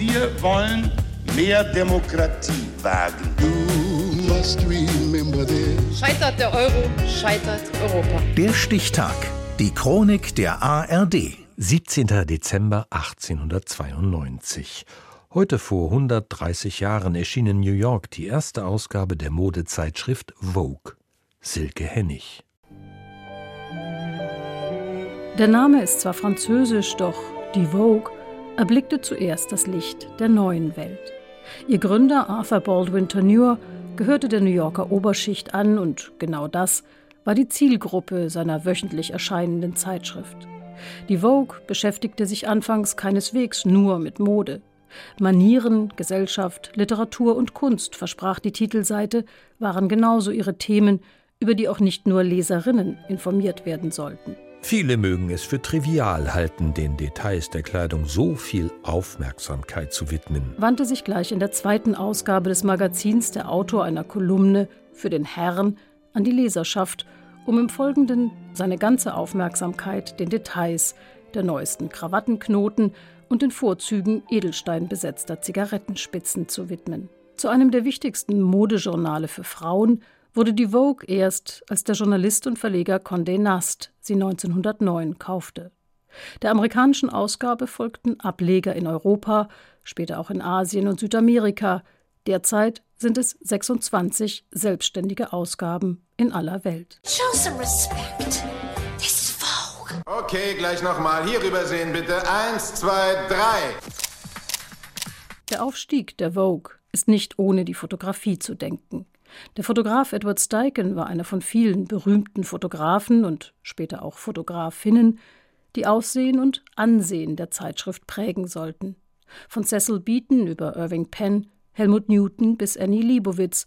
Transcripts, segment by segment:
Wir wollen mehr Demokratie wagen. Scheitert der Euro, scheitert Europa. Der Stichtag. Die Chronik der ARD. 17. Dezember 1892. Heute vor 130 Jahren erschien in New York die erste Ausgabe der Modezeitschrift Vogue. Silke Hennig. Der Name ist zwar französisch, doch die Vogue erblickte zuerst das Licht der neuen Welt. Ihr Gründer Arthur Baldwin Tourneur gehörte der New Yorker Oberschicht an und genau das war die Zielgruppe seiner wöchentlich erscheinenden Zeitschrift. Die Vogue beschäftigte sich anfangs keineswegs nur mit Mode. Manieren, Gesellschaft, Literatur und Kunst, versprach die Titelseite, waren genauso ihre Themen, über die auch nicht nur Leserinnen informiert werden sollten. Viele mögen es für trivial halten, den Details der Kleidung so viel Aufmerksamkeit zu widmen. Wandte sich gleich in der zweiten Ausgabe des Magazins der Autor einer Kolumne für den Herrn an die Leserschaft, um im Folgenden seine ganze Aufmerksamkeit den Details der neuesten Krawattenknoten und den Vorzügen edelsteinbesetzter Zigarettenspitzen zu widmen. Zu einem der wichtigsten Modejournale für Frauen wurde die Vogue erst, als der Journalist und Verleger Condé Nast sie 1909 kaufte. Der amerikanischen Ausgabe folgten Ableger in Europa, später auch in Asien und Südamerika. Derzeit sind es 26 selbstständige Ausgaben in aller Welt. Show some respect. This is Vogue. Okay, gleich nochmal. Hier rübersehen bitte. Eins, zwei, drei. Der Aufstieg der Vogue ist nicht ohne die Fotografie zu denken. Der Fotograf Edward Steichen war einer von vielen berühmten Fotografen und später auch Fotografinnen, die Aussehen und Ansehen der Zeitschrift prägen sollten. Von Cecil Beaton über Irving Penn, Helmut Newton bis Annie Leibovitz,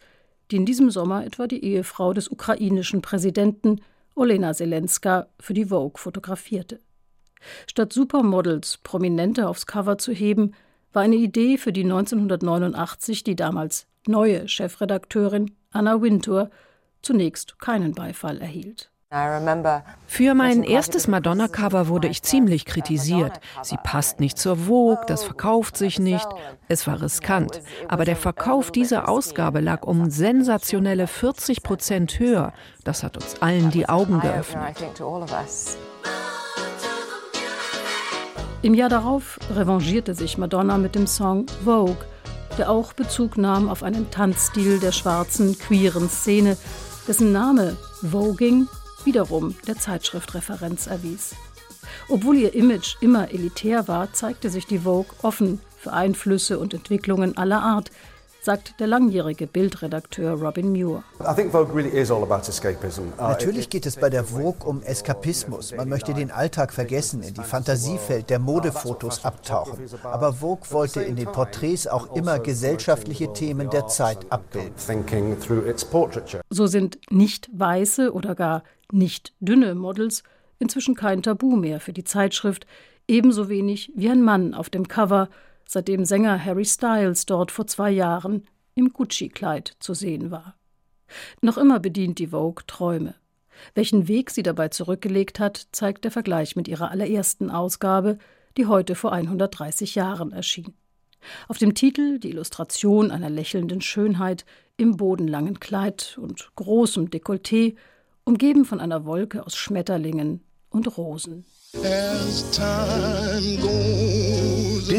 die in diesem Sommer etwa die Ehefrau des ukrainischen Präsidenten Olena Zelenska für die Vogue fotografierte. Statt Supermodels Prominente aufs Cover zu heben, war eine Idee, für die 1989 die damals neue Chefredakteurin Anna Wintour zunächst keinen Beifall erhielt. Für mein erstes Madonna-Cover wurde ich ziemlich kritisiert. Sie passt nicht zur Vogue, das verkauft sich nicht. Es war riskant. Aber der Verkauf dieser Ausgabe lag um sensationelle 40 Prozent höher. Das hat uns allen die Augen geöffnet. Im Jahr darauf revanchierte sich Madonna mit dem Song Vogue, der auch Bezug nahm auf einen Tanzstil der schwarzen, queeren Szene, dessen Name Voging wiederum der Zeitschriftreferenz erwies. Obwohl ihr Image immer elitär war, zeigte sich die Vogue offen für Einflüsse und Entwicklungen aller Art, sagt der langjährige Bildredakteur Robin Muir. Uh, Natürlich geht es bei der Vogue um Eskapismus. Man möchte den Alltag vergessen, in die Fantasiewelt der Modefotos abtauchen. Aber Vogue wollte in den Porträts auch immer gesellschaftliche Themen der Zeit abbilden. So sind nicht weiße oder gar nicht dünne Models inzwischen kein Tabu mehr für die Zeitschrift, ebenso wenig wie ein Mann auf dem Cover seitdem Sänger Harry Styles dort vor zwei Jahren im Gucci-Kleid zu sehen war. Noch immer bedient die Vogue Träume. Welchen Weg sie dabei zurückgelegt hat, zeigt der Vergleich mit ihrer allerersten Ausgabe, die heute vor 130 Jahren erschien. Auf dem Titel die Illustration einer lächelnden Schönheit im bodenlangen Kleid und großem Dekolleté, umgeben von einer Wolke aus Schmetterlingen und Rosen. Der